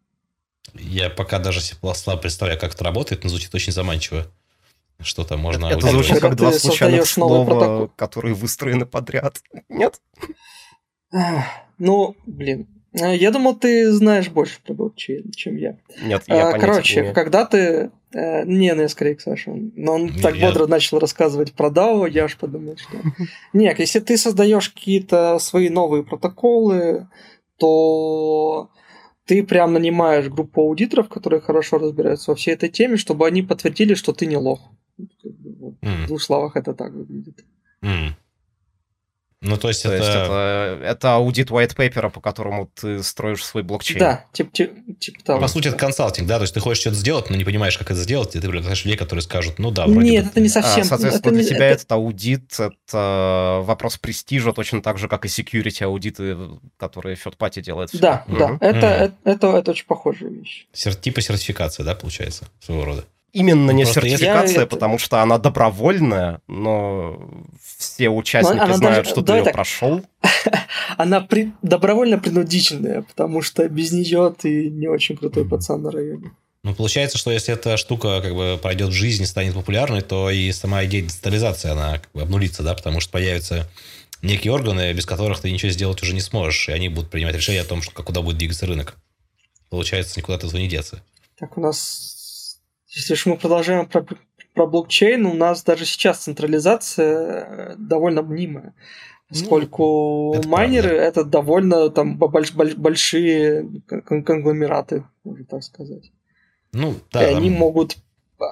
Я пока даже себе представляю, как это работает, но звучит очень заманчиво. Что-то можно... Это звучит как два случайных слова, которые выстроены подряд. Нет? Ну, блин. Я думал, ты знаешь больше про блокчейн, чем я. Нет, я а, Короче, когда ты... Э, не, ну я скорее к Саше. Но он так я... бодро начал рассказывать про DAO, я аж подумал, что... Нет, если ты создаешь какие-то свои новые протоколы, то ты прям нанимаешь группу аудиторов, которые хорошо разбираются во всей этой теме, чтобы они подтвердили, что ты не лох. В двух словах это так выглядит. Mm. Ну, то есть, то это... есть это... это аудит white paper, по которому ты строишь свой блокчейн. Да, типа тип, тип того. По сути, это консалтинг, да? То есть ты хочешь что-то сделать, но не понимаешь, как это сделать, и ты приглашаешь людей, которые скажут, ну да, вроде Нет, бы... это не совсем... А, соответственно, это для не... тебя это... этот аудит — это вопрос престижа, точно так же, как и security аудиты, которые third party делает. Да, угу. да, это, mm. это, это, это очень похожая вещь. Сер... Типа сертификация, да, получается, своего рода? Именно не Просто сертификация, я... потому что она добровольная, но все участники она знают, даже... что ты ее так... прошел. она при... добровольно-принудительная, потому что без нее ты не очень крутой пацан на районе. Ну, получается, что если эта штука как бы пройдет в жизнь и станет популярной, то и сама идея децентрализации, она как бы обнулится, да, потому что появятся некие органы, без которых ты ничего сделать уже не сможешь, и они будут принимать решение о том, что, куда будет двигаться рынок. Получается, никуда от этого не деться. Так, у нас если уж мы продолжаем про, про блокчейн, у нас даже сейчас централизация э, довольно мнимая. Ну, поскольку ну, это майнеры правда. это довольно там больш, больш, большие конгломераты, можно так сказать. Ну, да. И они могут а,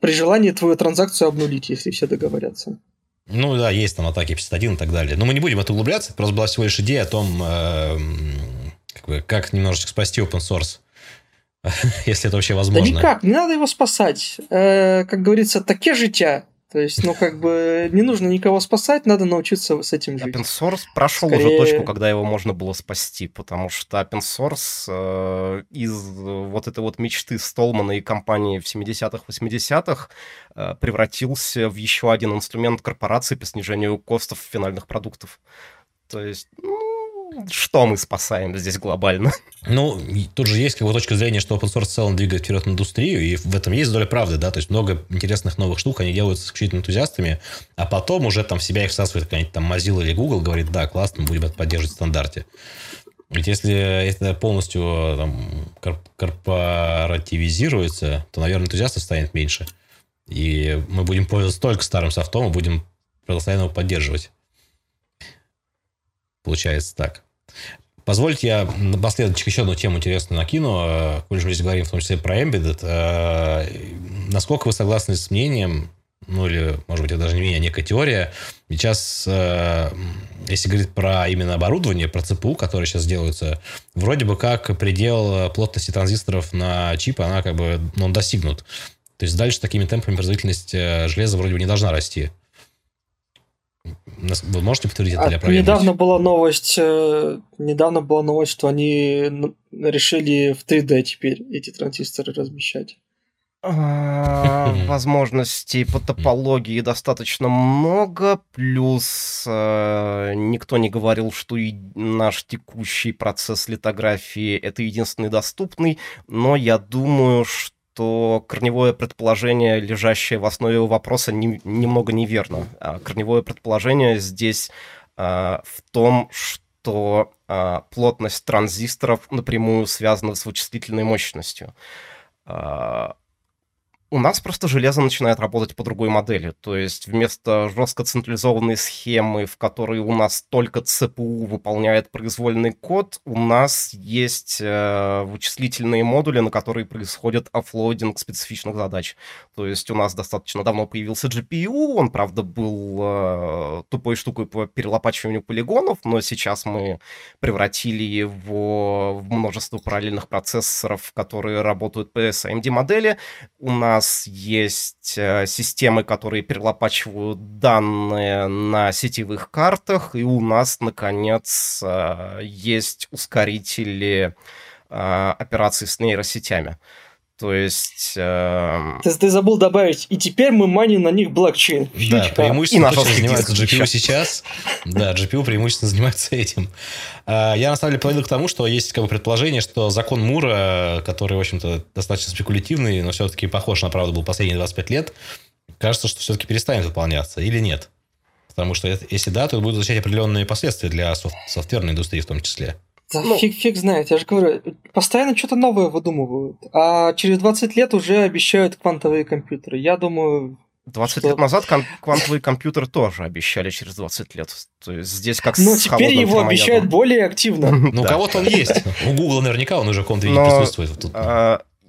при желании твою транзакцию обнулить, если все договорятся. Ну да, есть там атаки 51 и так далее. Но мы не будем это углубляться. Просто была всего лишь идея о том, э, как, бы, как немножечко спасти open source если это вообще возможно. Да никак, не надо его спасать. Э, как говорится, таке життя. То есть, ну, как бы, не нужно никого спасать, надо научиться с этим жить. Open source прошел Скорее... уже точку, когда его можно было спасти, потому что open source э, из вот этой вот мечты Столмана и компании в 70-х, 80-х э, превратился в еще один инструмент корпорации по снижению костов финальных продуктов. То есть, ну, что мы спасаем здесь глобально? Ну, тут же есть как бы точка зрения, что open source в целом двигает вперед индустрию, и в этом есть доля правды, да, то есть много интересных новых штук, они делаются исключительно энтузиастами, а потом уже там в себя их всасывает какая-нибудь там Mozilla или Google, говорит, да, классно, будем это поддерживать в стандарте. Ведь если это полностью там, корпоративизируется, то, наверное, энтузиастов станет меньше. И мы будем пользоваться только старым софтом и будем постоянно его поддерживать. Получается так. Позвольте я напоследок еще одну тему интересную накину, э, коль же мы здесь говорим в том числе про Embedded. Э, насколько вы согласны с мнением, ну или, может быть, это даже не мнение, а некая теория. Сейчас, э, если говорить про именно оборудование, про ЦПУ, которые сейчас делаются, вроде бы как предел плотности транзисторов на чип, она как бы, ну, он достигнут. То есть дальше такими темпами производительность железа вроде бы не должна расти. Вы можете подтвердить это или опровергнуть? Недавно была новость, э, недавно была новость, что они решили в 3D теперь эти транзисторы размещать. А, возможностей по топологии достаточно много, плюс э, никто не говорил, что и наш текущий процесс литографии это единственный доступный, но я думаю, что корневое предположение, лежащее в основе вопроса, не, немного неверно. А корневое предположение здесь а, в том, что а, плотность транзисторов напрямую связана с вычислительной мощностью. А, у нас просто железо начинает работать по другой модели. То есть вместо жестко централизованной схемы, в которой у нас только ЦПУ выполняет произвольный код, у нас есть э, вычислительные модули, на которые происходит offloading специфичных задач. То есть у нас достаточно давно появился GPU, он, правда, был э, тупой штукой по перелопачиванию полигонов, но сейчас мы превратили его в множество параллельных процессоров, которые работают по SAMD-модели. У нас нас есть э, системы, которые перелопачивают данные на сетевых картах, и у нас, наконец, э, есть ускорители э, операций с нейросетями. То есть... Э... Ты, ты забыл добавить, и теперь мы маним на них блокчейн. Да, преимущественно и занимается GPU сейчас. Да, GPU преимущественно занимается этим. А, я на самом деле подводил к тому, что есть как бы предположение, что закон Мура, который, в общем-то, достаточно спекулятивный, но все-таки похож на правду был последние 25 лет, кажется, что все-таки перестанет выполняться или нет. Потому что если да, то это будет означать определенные последствия для софт- софтверной индустрии в том числе. Да ну, фиг, фиг знает, я же говорю, постоянно что-то новое выдумывают. А через 20 лет уже обещают квантовые компьютеры. Я думаю... 20 что... лет назад кон- квантовый компьютер тоже обещали через 20 лет. То есть здесь как Но с теперь его обещают более активно. Ну, у кого-то он есть. У Гугла наверняка он уже в каком-то виде присутствует.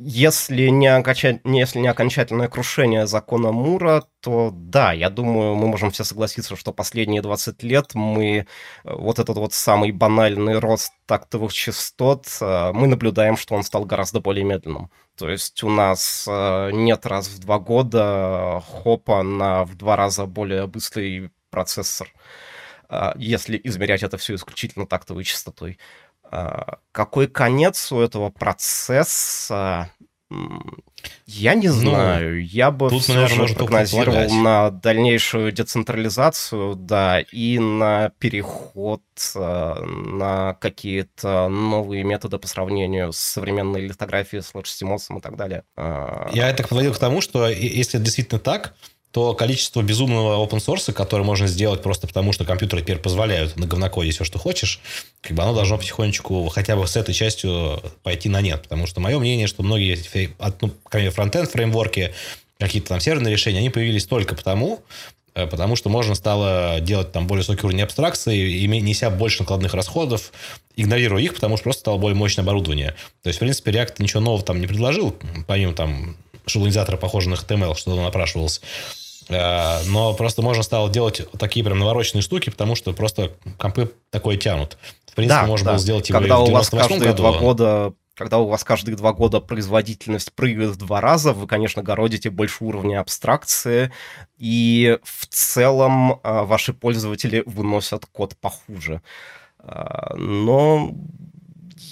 Если не, окончать, если не окончательное крушение закона Мура, то да, я думаю, мы можем все согласиться, что последние 20 лет мы э, вот этот вот самый банальный рост тактовых частот, э, мы наблюдаем, что он стал гораздо более медленным. То есть у нас э, нет раз в два года хопа на в два раза более быстрый процессор, если измерять это все исключительно тактовой частотой. А, какой конец у этого процесса? Я не ну, знаю. Ну, Я бы тут, все наверное, же прогнозировал на дальнейшую децентрализацию, да, и на переход а, на какие-то новые методы по сравнению с современной литографией, с лоджстимосом и так далее. А, Я это подводил к тому, что если это действительно так, то количество безумного open source, которое можно сделать просто потому, что компьютеры теперь позволяют на говнокоде все, что хочешь, как бы оно должно потихонечку хотя бы с этой частью пойти на нет. Потому что мое мнение, что многие, ну, фронтенд фреймворки, какие-то там серверные решения, они появились только потому, э, потому что можно стало делать там более высокий уровень абстракции, неся больше накладных расходов, игнорируя их, потому что просто стало более мощное оборудование. То есть, в принципе, React ничего нового там не предложил, помимо там шаблонизатора, похожего на HTML, что напрашивалось. Э, но просто можно стало делать такие прям навороченные штуки, потому что просто компы такое тянут. В принципе, да, можно да. было сделать его Когда у вас каждые году. два года когда у вас каждые два года производительность прыгает в два раза, вы, конечно, городите больше уровня абстракции, и в целом э, ваши пользователи выносят код похуже. Э, но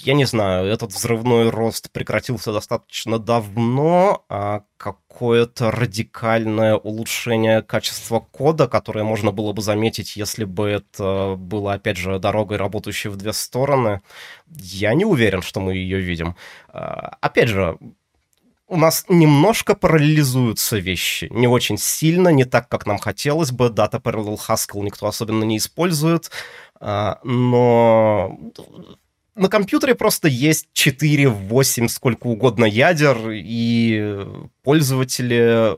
я не знаю, этот взрывной рост прекратился достаточно давно, а какое-то радикальное улучшение качества кода, которое можно было бы заметить, если бы это было, опять же, дорогой, работающей в две стороны, я не уверен, что мы ее видим. А, опять же, у нас немножко параллелизуются вещи. Не очень сильно, не так, как нам хотелось бы. Data Parallel Haskell никто особенно не использует. А, но на компьютере просто есть 4, 8, сколько угодно ядер, и пользователи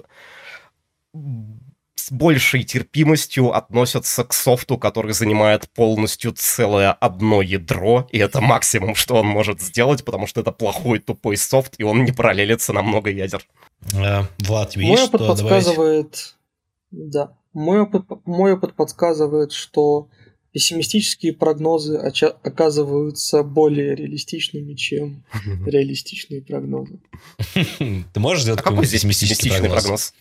с большей терпимостью относятся к софту, который занимает полностью целое одно ядро, и это максимум, что он может сделать, потому что это плохой тупой софт, и он не параллелится на много ядер. Э, Влад, тебе Мой опыт подсказывает... Да. Мой опыт, мой опыт подсказывает, что пессимистические прогнозы оказываются более реалистичными, чем реалистичные прогнозы. Ты можешь сделать а какой здесь пессимистичный прогноз? прогноз?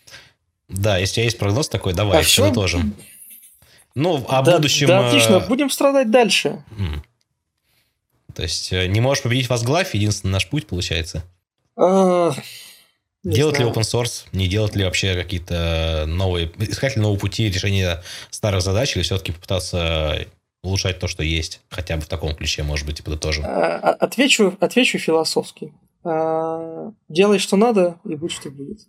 Да, если у тебя есть прогноз такой, давай, а все тоже. Ну, о да, будущем... Да, отлично, э, будем страдать дальше. То есть, э, не можешь победить возглавь, единственный наш путь, получается? А, делать ли open source, не делать ли вообще какие-то новые, искать ли новые пути решения старых задач, или все-таки попытаться улучшать то, что есть, хотя бы в таком ключе, может быть, подытожим? А, а, отвечу, отвечу философски. Делай, что надо, и будь, что будет.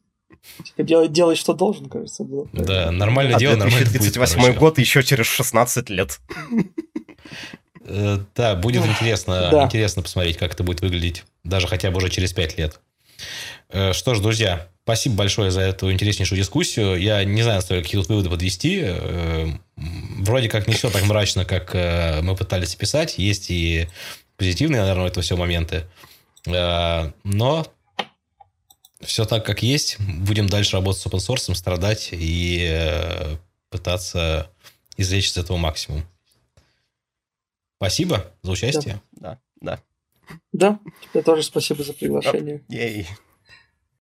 Типа, делай, делай, что должен, кажется, было. Да, нормально а делай, нормально 38 год еще через 16 лет. Э, да, будет интересно, интересно посмотреть, как это будет выглядеть, даже хотя бы уже через 5 лет. Э, что ж, друзья, спасибо большое за эту интереснейшую дискуссию. Я не знаю, стоит какие тут выводы подвести. Э, вроде как не все так мрачно, как э, мы пытались писать. Есть и позитивные, наверное, это все моменты. Но все так, как есть. Будем дальше работать с open source, страдать и пытаться извлечь из этого максимум. Спасибо за участие. Да, да. Да, тебе тоже спасибо за приглашение. Ей.